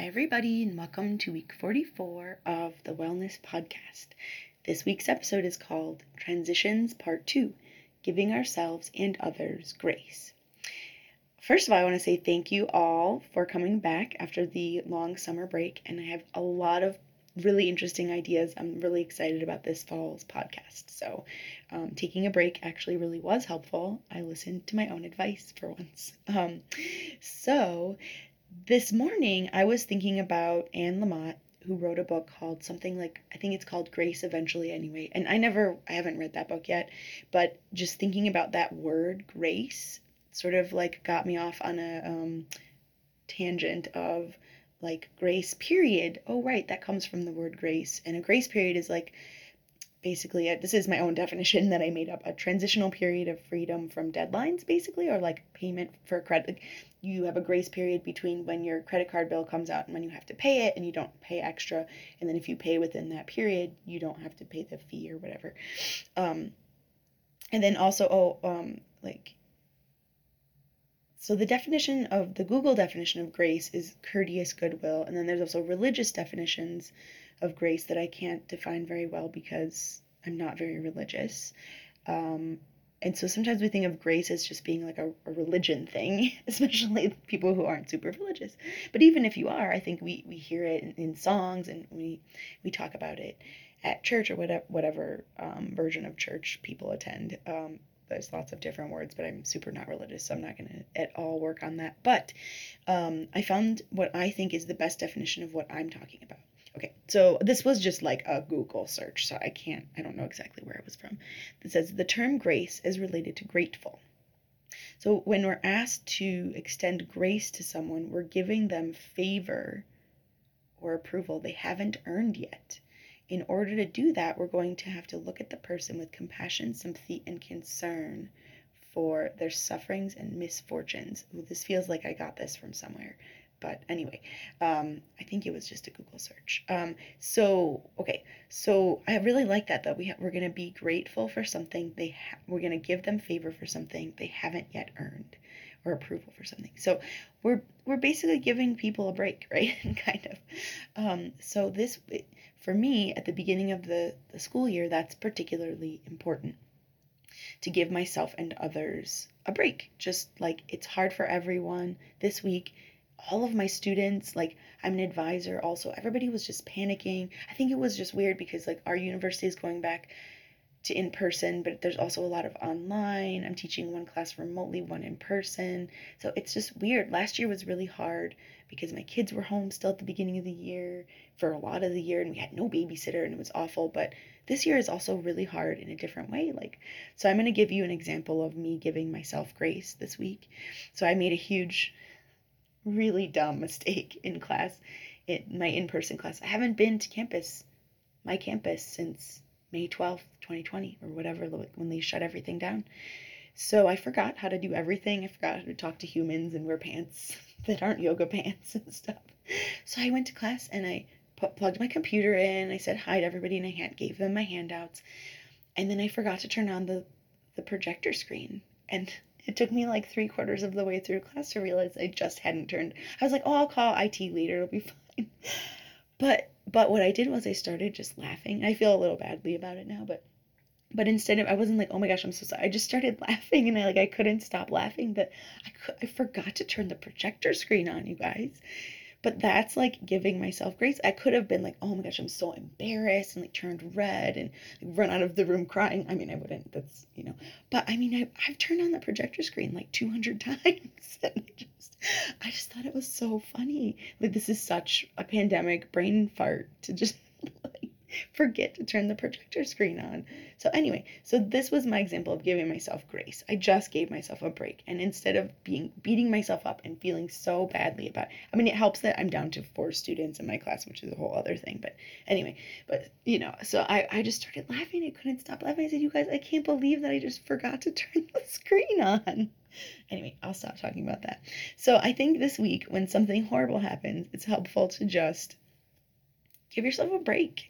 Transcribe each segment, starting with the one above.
Hi, everybody, and welcome to week 44 of the Wellness Podcast. This week's episode is called Transitions Part 2 Giving Ourselves and Others Grace. First of all, I want to say thank you all for coming back after the long summer break, and I have a lot of really interesting ideas. I'm really excited about this fall's podcast. So, um, taking a break actually really was helpful. I listened to my own advice for once. Um, so, this morning, I was thinking about Anne Lamott, who wrote a book called something like, I think it's called Grace Eventually Anyway. And I never, I haven't read that book yet, but just thinking about that word, grace, sort of like got me off on a um, tangent of like grace period. Oh, right, that comes from the word grace. And a grace period is like, basically a, this is my own definition that I made up a transitional period of freedom from deadlines basically or like payment for credit you have a grace period between when your credit card bill comes out and when you have to pay it and you don't pay extra and then if you pay within that period you don't have to pay the fee or whatever. Um, and then also oh um, like so the definition of the google definition of grace is courteous goodwill and then there's also religious definitions of grace that i can't define very well because i'm not very religious um, and so sometimes we think of grace as just being like a, a, religion thing, especially people who aren't super religious. But even if you are, I think we, we hear it in, in songs and we we talk about it at church or whatever whatever um, version of church people attend. Um, there's lots of different words, but I'm super not religious, so I'm not going to at all work on that. But um, I found what I think is the best definition of what I'm talking about. Okay, so this was just like a Google search, so I can't, I don't know exactly where it was from. It says the term grace is related to grateful. So when we're asked to extend grace to someone, we're giving them favor or approval they haven't earned yet. In order to do that, we're going to have to look at the person with compassion, sympathy, and concern for their sufferings and misfortunes. Ooh, this feels like I got this from somewhere. But anyway, um, I think it was just a Google search. Um, so okay, so I really like that though. We ha- we're gonna be grateful for something they ha- we're gonna give them favor for something they haven't yet earned, or approval for something. So we're we're basically giving people a break, right? kind of. Um, so this for me at the beginning of the the school year, that's particularly important to give myself and others a break. Just like it's hard for everyone this week all of my students, like I'm an advisor also, everybody was just panicking. I think it was just weird because like our university is going back to in person, but there's also a lot of online. I'm teaching one class remotely, one in person. So it's just weird. Last year was really hard because my kids were home still at the beginning of the year for a lot of the year and we had no babysitter and it was awful. But this year is also really hard in a different way. Like, so I'm going to give you an example of me giving myself grace this week. So I made a huge really dumb mistake in class, in my in person class. I haven't been to campus, my campus, since May 12th, 2020, or whatever, when they shut everything down. So I forgot how to do everything. I forgot how to talk to humans and wear pants that aren't yoga pants and stuff. So I went to class and I plugged my computer in. I said hi to everybody and I had, gave them my handouts. And then I forgot to turn on the, the projector screen. And it took me like three quarters of the way through class to realize I just hadn't turned. I was like, oh, I'll call IT later. It'll be fine. But but what I did was I started just laughing. I feel a little badly about it now, but but instead of I wasn't like, oh my gosh, I'm so sorry. I just started laughing and I like I couldn't stop laughing. But I could, I forgot to turn the projector screen on, you guys. But that's like giving myself grace. I could have been like, oh my gosh, I'm so embarrassed and like turned red and like, run out of the room crying. I mean, I wouldn't, that's, you know, but I mean, I, I've turned on the projector screen like 200 times. I just, thought it was so funny. Like, this is such a pandemic brain fart to just forget to turn the projector screen on. So, anyway, so this was my example of giving myself grace. I just gave myself a break. And instead of being beating myself up and feeling so badly about I mean, it helps that I'm down to four students in my class, which is a whole other thing. But anyway, but you know, so I, I just started laughing. I couldn't stop laughing. I said, You guys, I can't believe that I just forgot to turn the screen on. Anyway, I'll stop talking about that. So I think this week, when something horrible happens, it's helpful to just give yourself a break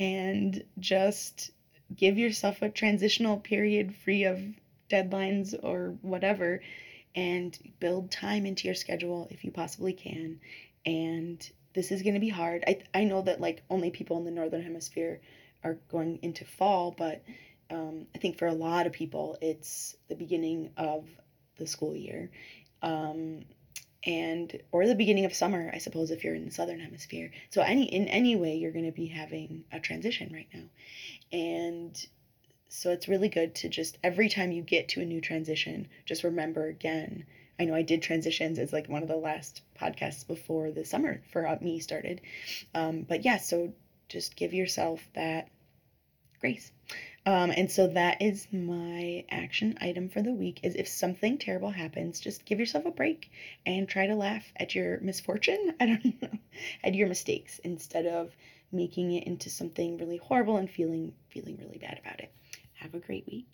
and just give yourself a transitional period free of deadlines or whatever and build time into your schedule if you possibly can and this is going to be hard. I, I know that like only people in the northern hemisphere are going into fall, but um, I think for a lot of people it's the beginning of the school year. Um, and or the beginning of summer, I suppose, if you're in the southern hemisphere. So any in any way, you're going to be having a transition right now, and so it's really good to just every time you get to a new transition, just remember again. I know I did transitions as like one of the last podcasts before the summer for uh, me started, um, but yeah, so just give yourself that grace. Um, and so that is my action item for the week is if something terrible happens, just give yourself a break and try to laugh at your misfortune. I don't know, at your mistakes instead of making it into something really horrible and feeling feeling really bad about it. Have a great week.